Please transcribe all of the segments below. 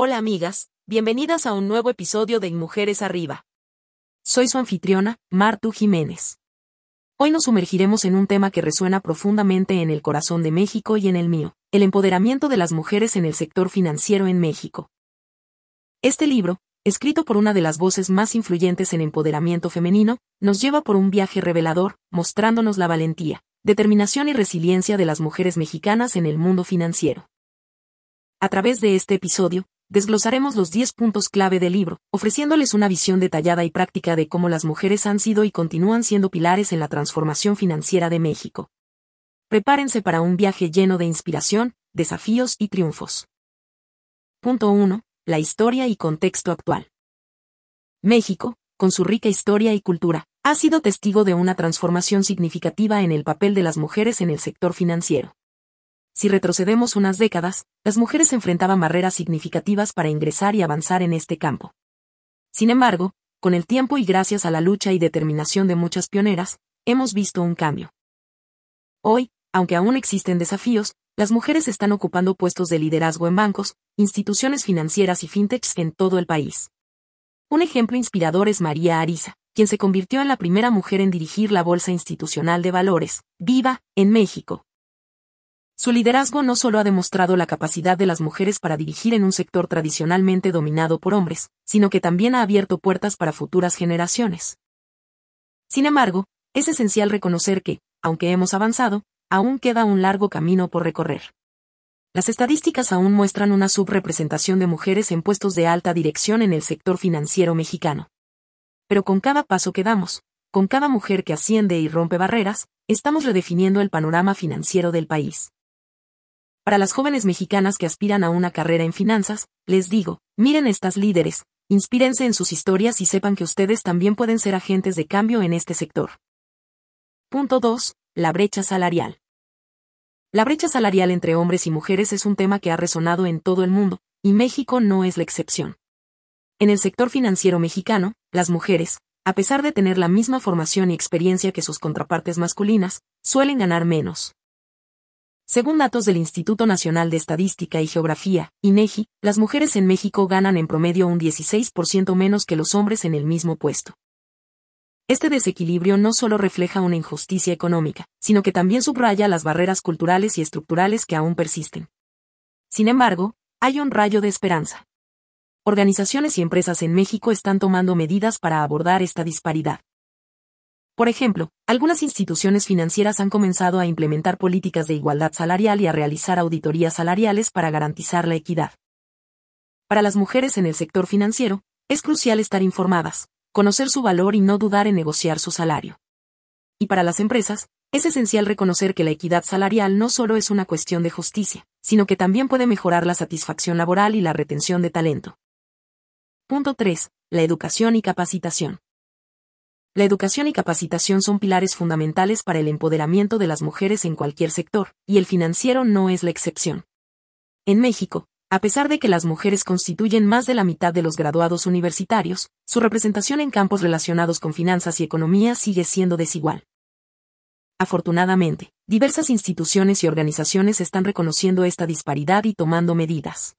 Hola amigas, bienvenidas a un nuevo episodio de Mujeres Arriba. Soy su anfitriona, Martu Jiménez. Hoy nos sumergiremos en un tema que resuena profundamente en el corazón de México y en el mío, el empoderamiento de las mujeres en el sector financiero en México. Este libro, escrito por una de las voces más influyentes en empoderamiento femenino, nos lleva por un viaje revelador, mostrándonos la valentía, determinación y resiliencia de las mujeres mexicanas en el mundo financiero. A través de este episodio, desglosaremos los 10 puntos clave del libro, ofreciéndoles una visión detallada y práctica de cómo las mujeres han sido y continúan siendo pilares en la transformación financiera de México. Prepárense para un viaje lleno de inspiración, desafíos y triunfos. Punto 1. La historia y contexto actual. México, con su rica historia y cultura, ha sido testigo de una transformación significativa en el papel de las mujeres en el sector financiero. Si retrocedemos unas décadas, las mujeres enfrentaban barreras significativas para ingresar y avanzar en este campo. Sin embargo, con el tiempo y gracias a la lucha y determinación de muchas pioneras, hemos visto un cambio. Hoy, aunque aún existen desafíos, las mujeres están ocupando puestos de liderazgo en bancos, instituciones financieras y fintechs en todo el país. Un ejemplo inspirador es María Ariza, quien se convirtió en la primera mujer en dirigir la Bolsa Institucional de Valores, Viva, en México. Su liderazgo no solo ha demostrado la capacidad de las mujeres para dirigir en un sector tradicionalmente dominado por hombres, sino que también ha abierto puertas para futuras generaciones. Sin embargo, es esencial reconocer que, aunque hemos avanzado, aún queda un largo camino por recorrer. Las estadísticas aún muestran una subrepresentación de mujeres en puestos de alta dirección en el sector financiero mexicano pero con cada paso que damos, con cada mujer que asciende y rompe barreras, estamos redefiniendo el panorama financiero del país. Para las jóvenes mexicanas que aspiran a una carrera en finanzas, les digo, miren estas líderes, inspírense en sus historias y sepan que ustedes también pueden ser agentes de cambio en este sector. Punto 2. La brecha salarial. La brecha salarial entre hombres y mujeres es un tema que ha resonado en todo el mundo, y México no es la excepción. En el sector financiero mexicano, las mujeres, a pesar de tener la misma formación y experiencia que sus contrapartes masculinas, suelen ganar menos. Según datos del Instituto Nacional de Estadística y Geografía, INEGI, las mujeres en México ganan en promedio un 16% menos que los hombres en el mismo puesto. Este desequilibrio no solo refleja una injusticia económica, sino que también subraya las barreras culturales y estructurales que aún persisten. Sin embargo, hay un rayo de esperanza organizaciones y empresas en México están tomando medidas para abordar esta disparidad. Por ejemplo, algunas instituciones financieras han comenzado a implementar políticas de igualdad salarial y a realizar auditorías salariales para garantizar la equidad. Para las mujeres en el sector financiero, es crucial estar informadas, conocer su valor y no dudar en negociar su salario. Y para las empresas, es esencial reconocer que la equidad salarial no solo es una cuestión de justicia, sino que también puede mejorar la satisfacción laboral y la retención de talento. Punto 3. La educación y capacitación. La educación y capacitación son pilares fundamentales para el empoderamiento de las mujeres en cualquier sector, y el financiero no es la excepción. En México, a pesar de que las mujeres constituyen más de la mitad de los graduados universitarios, su representación en campos relacionados con finanzas y economía sigue siendo desigual. Afortunadamente, diversas instituciones y organizaciones están reconociendo esta disparidad y tomando medidas.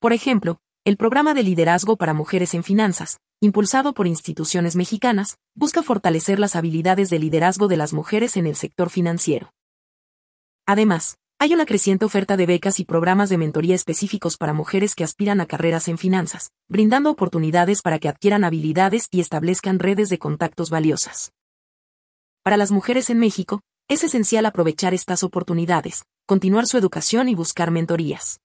Por ejemplo, el programa de liderazgo para mujeres en finanzas, impulsado por instituciones mexicanas, busca fortalecer las habilidades de liderazgo de las mujeres en el sector financiero. Además, hay una creciente oferta de becas y programas de mentoría específicos para mujeres que aspiran a carreras en finanzas, brindando oportunidades para que adquieran habilidades y establezcan redes de contactos valiosas. Para las mujeres en México, es esencial aprovechar estas oportunidades, continuar su educación y buscar mentorías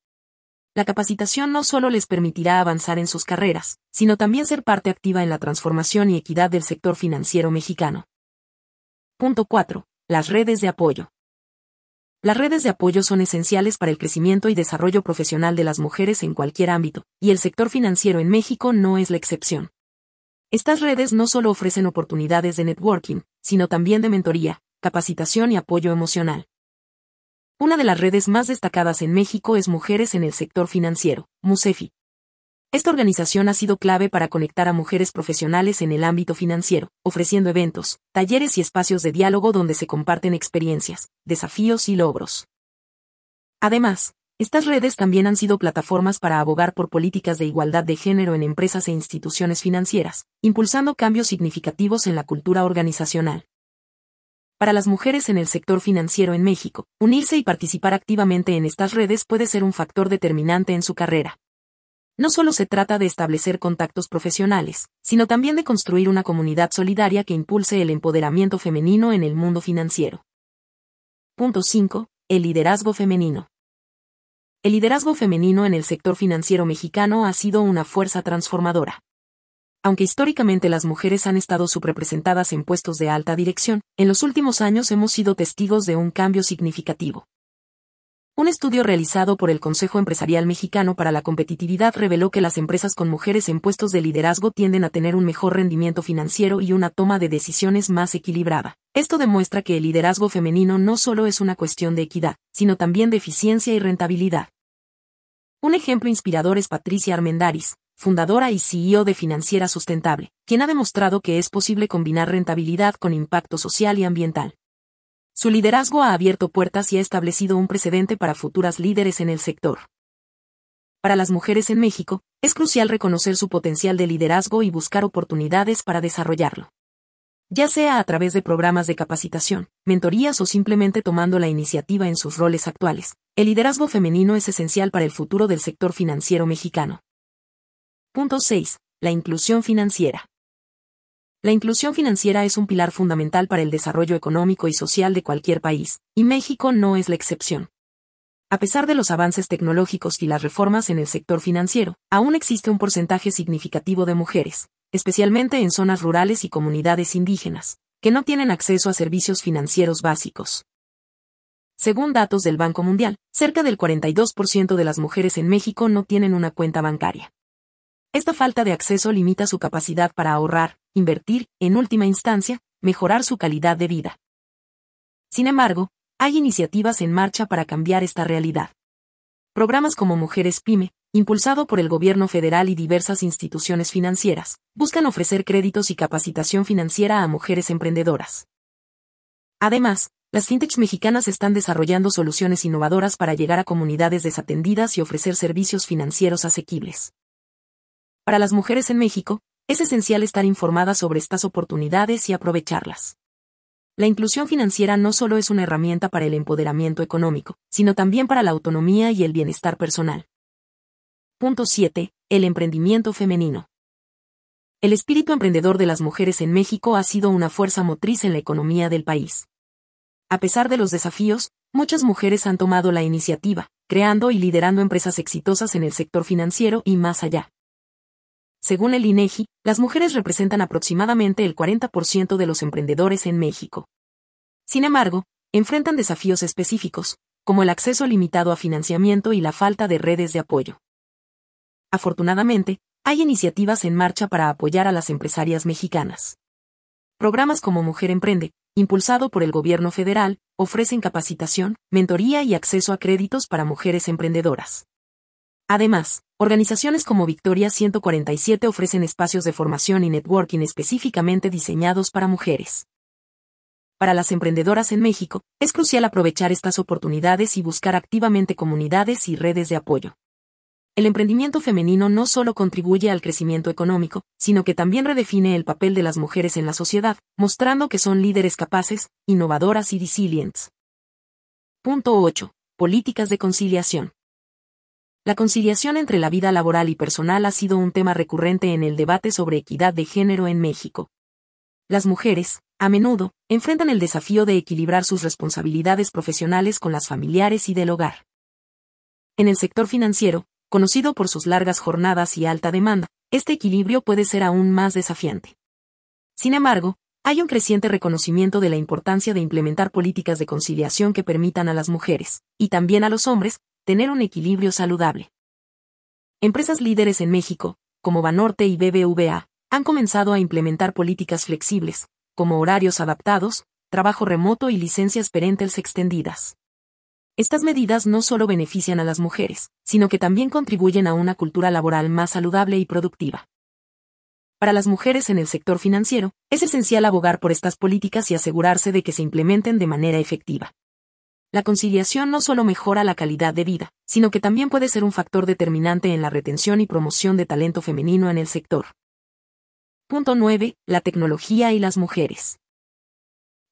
la capacitación no solo les permitirá avanzar en sus carreras, sino también ser parte activa en la transformación y equidad del sector financiero mexicano. Punto 4. Las redes de apoyo. Las redes de apoyo son esenciales para el crecimiento y desarrollo profesional de las mujeres en cualquier ámbito, y el sector financiero en México no es la excepción. Estas redes no solo ofrecen oportunidades de networking, sino también de mentoría, capacitación y apoyo emocional. Una de las redes más destacadas en México es Mujeres en el Sector Financiero, MUSEFI. Esta organización ha sido clave para conectar a mujeres profesionales en el ámbito financiero, ofreciendo eventos, talleres y espacios de diálogo donde se comparten experiencias, desafíos y logros. Además, estas redes también han sido plataformas para abogar por políticas de igualdad de género en empresas e instituciones financieras, impulsando cambios significativos en la cultura organizacional. Para las mujeres en el sector financiero en México, unirse y participar activamente en estas redes puede ser un factor determinante en su carrera. No solo se trata de establecer contactos profesionales, sino también de construir una comunidad solidaria que impulse el empoderamiento femenino en el mundo financiero. Punto 5. El liderazgo femenino. El liderazgo femenino en el sector financiero mexicano ha sido una fuerza transformadora. Aunque históricamente las mujeres han estado subrepresentadas en puestos de alta dirección, en los últimos años hemos sido testigos de un cambio significativo. Un estudio realizado por el Consejo Empresarial Mexicano para la Competitividad reveló que las empresas con mujeres en puestos de liderazgo tienden a tener un mejor rendimiento financiero y una toma de decisiones más equilibrada. Esto demuestra que el liderazgo femenino no solo es una cuestión de equidad, sino también de eficiencia y rentabilidad. Un ejemplo inspirador es Patricia Armendaris, fundadora y CEO de Financiera Sustentable, quien ha demostrado que es posible combinar rentabilidad con impacto social y ambiental. Su liderazgo ha abierto puertas y ha establecido un precedente para futuras líderes en el sector. Para las mujeres en México, es crucial reconocer su potencial de liderazgo y buscar oportunidades para desarrollarlo. Ya sea a través de programas de capacitación, mentorías o simplemente tomando la iniciativa en sus roles actuales, el liderazgo femenino es esencial para el futuro del sector financiero mexicano. Punto 6. La inclusión financiera. La inclusión financiera es un pilar fundamental para el desarrollo económico y social de cualquier país, y México no es la excepción. A pesar de los avances tecnológicos y las reformas en el sector financiero, aún existe un porcentaje significativo de mujeres, especialmente en zonas rurales y comunidades indígenas, que no tienen acceso a servicios financieros básicos. Según datos del Banco Mundial, cerca del 42% de las mujeres en México no tienen una cuenta bancaria. Esta falta de acceso limita su capacidad para ahorrar, invertir, en última instancia, mejorar su calidad de vida. Sin embargo, hay iniciativas en marcha para cambiar esta realidad. Programas como Mujeres Pyme, impulsado por el gobierno federal y diversas instituciones financieras, buscan ofrecer créditos y capacitación financiera a mujeres emprendedoras. Además, las fintechs mexicanas están desarrollando soluciones innovadoras para llegar a comunidades desatendidas y ofrecer servicios financieros asequibles. Para las mujeres en México, es esencial estar informadas sobre estas oportunidades y aprovecharlas. La inclusión financiera no solo es una herramienta para el empoderamiento económico, sino también para la autonomía y el bienestar personal. Punto 7. El emprendimiento femenino. El espíritu emprendedor de las mujeres en México ha sido una fuerza motriz en la economía del país. A pesar de los desafíos, muchas mujeres han tomado la iniciativa, creando y liderando empresas exitosas en el sector financiero y más allá. Según el INEGI, las mujeres representan aproximadamente el 40% de los emprendedores en México. Sin embargo, enfrentan desafíos específicos, como el acceso limitado a financiamiento y la falta de redes de apoyo. Afortunadamente, hay iniciativas en marcha para apoyar a las empresarias mexicanas. Programas como Mujer Emprende, impulsado por el gobierno federal, ofrecen capacitación, mentoría y acceso a créditos para mujeres emprendedoras. Además, organizaciones como Victoria 147 ofrecen espacios de formación y networking específicamente diseñados para mujeres. Para las emprendedoras en México, es crucial aprovechar estas oportunidades y buscar activamente comunidades y redes de apoyo. El emprendimiento femenino no solo contribuye al crecimiento económico, sino que también redefine el papel de las mujeres en la sociedad, mostrando que son líderes capaces, innovadoras y resilientes. Punto 8. Políticas de conciliación. La conciliación entre la vida laboral y personal ha sido un tema recurrente en el debate sobre equidad de género en México. Las mujeres, a menudo, enfrentan el desafío de equilibrar sus responsabilidades profesionales con las familiares y del hogar. En el sector financiero, conocido por sus largas jornadas y alta demanda, este equilibrio puede ser aún más desafiante. Sin embargo, hay un creciente reconocimiento de la importancia de implementar políticas de conciliación que permitan a las mujeres, y también a los hombres, tener un equilibrio saludable. Empresas líderes en México, como Banorte y BBVA, han comenzado a implementar políticas flexibles, como horarios adaptados, trabajo remoto y licencias parentales extendidas. Estas medidas no solo benefician a las mujeres, sino que también contribuyen a una cultura laboral más saludable y productiva. Para las mujeres en el sector financiero, es esencial abogar por estas políticas y asegurarse de que se implementen de manera efectiva. La conciliación no solo mejora la calidad de vida, sino que también puede ser un factor determinante en la retención y promoción de talento femenino en el sector. Punto 9. La tecnología y las mujeres.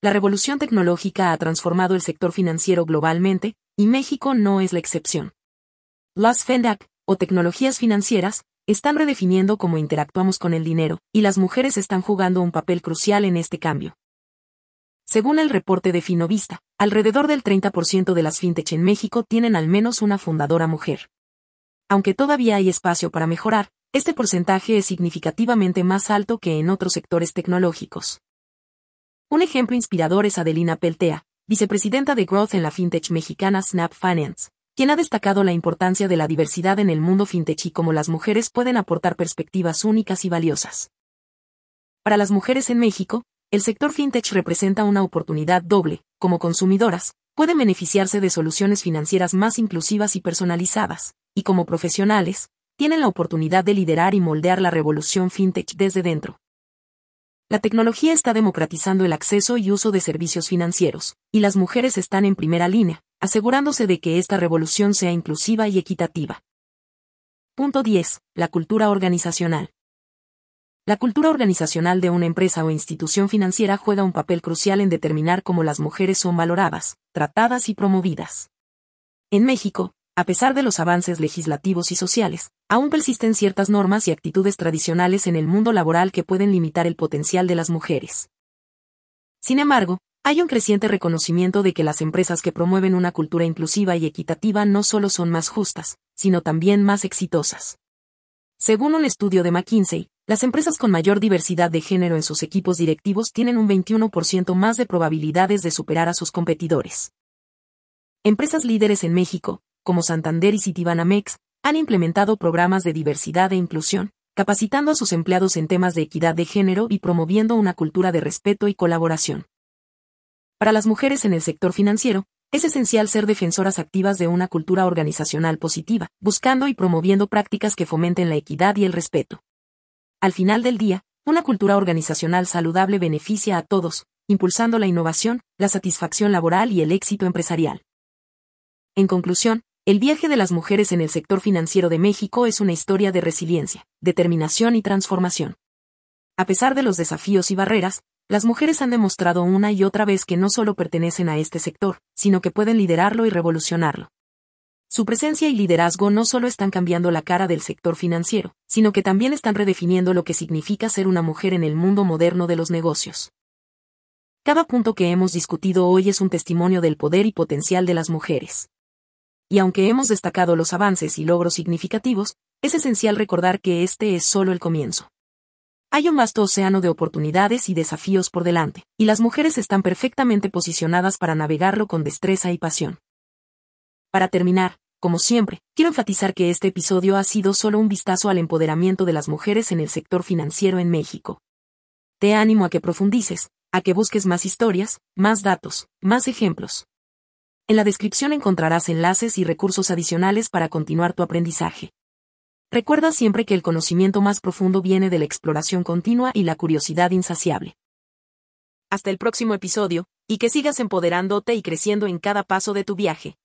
La revolución tecnológica ha transformado el sector financiero globalmente, y México no es la excepción. Las FENDAC, o tecnologías financieras, están redefiniendo cómo interactuamos con el dinero, y las mujeres están jugando un papel crucial en este cambio. Según el reporte de Finovista, alrededor del 30% de las fintech en México tienen al menos una fundadora mujer. Aunque todavía hay espacio para mejorar, este porcentaje es significativamente más alto que en otros sectores tecnológicos. Un ejemplo inspirador es Adelina Peltea, vicepresidenta de Growth en la fintech mexicana Snap Finance, quien ha destacado la importancia de la diversidad en el mundo fintech y cómo las mujeres pueden aportar perspectivas únicas y valiosas. Para las mujeres en México, el sector fintech representa una oportunidad doble, como consumidoras, pueden beneficiarse de soluciones financieras más inclusivas y personalizadas, y como profesionales, tienen la oportunidad de liderar y moldear la revolución fintech desde dentro. La tecnología está democratizando el acceso y uso de servicios financieros, y las mujeres están en primera línea, asegurándose de que esta revolución sea inclusiva y equitativa. Punto 10. La cultura organizacional. La cultura organizacional de una empresa o institución financiera juega un papel crucial en determinar cómo las mujeres son valoradas, tratadas y promovidas. En México, a pesar de los avances legislativos y sociales, aún persisten ciertas normas y actitudes tradicionales en el mundo laboral que pueden limitar el potencial de las mujeres. Sin embargo, hay un creciente reconocimiento de que las empresas que promueven una cultura inclusiva y equitativa no solo son más justas, sino también más exitosas. Según un estudio de McKinsey, las empresas con mayor diversidad de género en sus equipos directivos tienen un 21% más de probabilidades de superar a sus competidores. Empresas líderes en México, como Santander y Citibanamex, han implementado programas de diversidad e inclusión, capacitando a sus empleados en temas de equidad de género y promoviendo una cultura de respeto y colaboración. Para las mujeres en el sector financiero, es esencial ser defensoras activas de una cultura organizacional positiva, buscando y promoviendo prácticas que fomenten la equidad y el respeto. Al final del día, una cultura organizacional saludable beneficia a todos, impulsando la innovación, la satisfacción laboral y el éxito empresarial. En conclusión, el viaje de las mujeres en el sector financiero de México es una historia de resiliencia, determinación y transformación. A pesar de los desafíos y barreras, las mujeres han demostrado una y otra vez que no solo pertenecen a este sector, sino que pueden liderarlo y revolucionarlo. Su presencia y liderazgo no solo están cambiando la cara del sector financiero, sino que también están redefiniendo lo que significa ser una mujer en el mundo moderno de los negocios. Cada punto que hemos discutido hoy es un testimonio del poder y potencial de las mujeres. Y aunque hemos destacado los avances y logros significativos, es esencial recordar que este es solo el comienzo. Hay un vasto océano de oportunidades y desafíos por delante, y las mujeres están perfectamente posicionadas para navegarlo con destreza y pasión. Para terminar, como siempre, quiero enfatizar que este episodio ha sido solo un vistazo al empoderamiento de las mujeres en el sector financiero en México. Te animo a que profundices, a que busques más historias, más datos, más ejemplos. En la descripción encontrarás enlaces y recursos adicionales para continuar tu aprendizaje. Recuerda siempre que el conocimiento más profundo viene de la exploración continua y la curiosidad insaciable. Hasta el próximo episodio, y que sigas empoderándote y creciendo en cada paso de tu viaje.